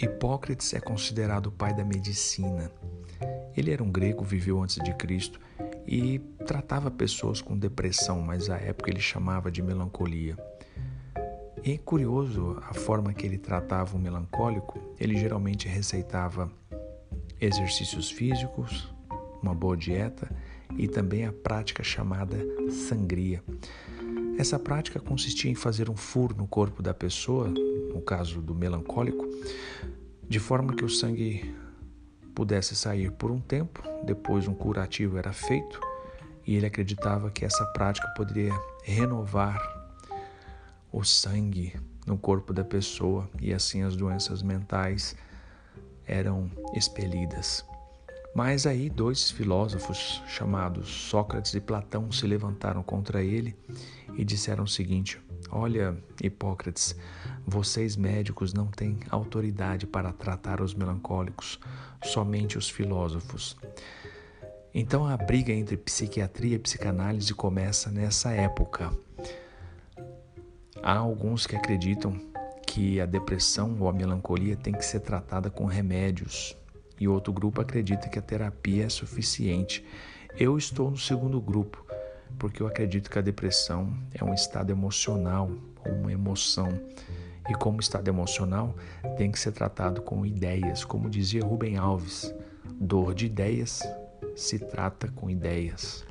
Hipócrates é considerado o pai da medicina. Ele era um grego, viveu antes de Cristo e tratava pessoas com depressão, mas à época ele chamava de melancolia. E é curioso a forma que ele tratava o melancólico, ele geralmente receitava exercícios físicos, uma boa dieta e também a prática chamada sangria. Essa prática consistia em fazer um furo no corpo da pessoa, no caso do melancólico, de forma que o sangue pudesse sair por um tempo, depois um curativo era feito e ele acreditava que essa prática poderia renovar o sangue no corpo da pessoa e assim as doenças mentais eram expelidas. Mas aí dois filósofos chamados Sócrates e Platão se levantaram contra ele e disseram o seguinte: Olha, Hipócrates, vocês médicos não têm autoridade para tratar os melancólicos, somente os filósofos. Então a briga entre psiquiatria e psicanálise começa nessa época. Há alguns que acreditam que a depressão ou a melancolia tem que ser tratada com remédios, e outro grupo acredita que a terapia é suficiente. Eu estou no segundo grupo, porque eu acredito que a depressão é um estado emocional, uma emoção. E como estado emocional, tem que ser tratado com ideias, como dizia Rubem Alves. Dor de ideias se trata com ideias.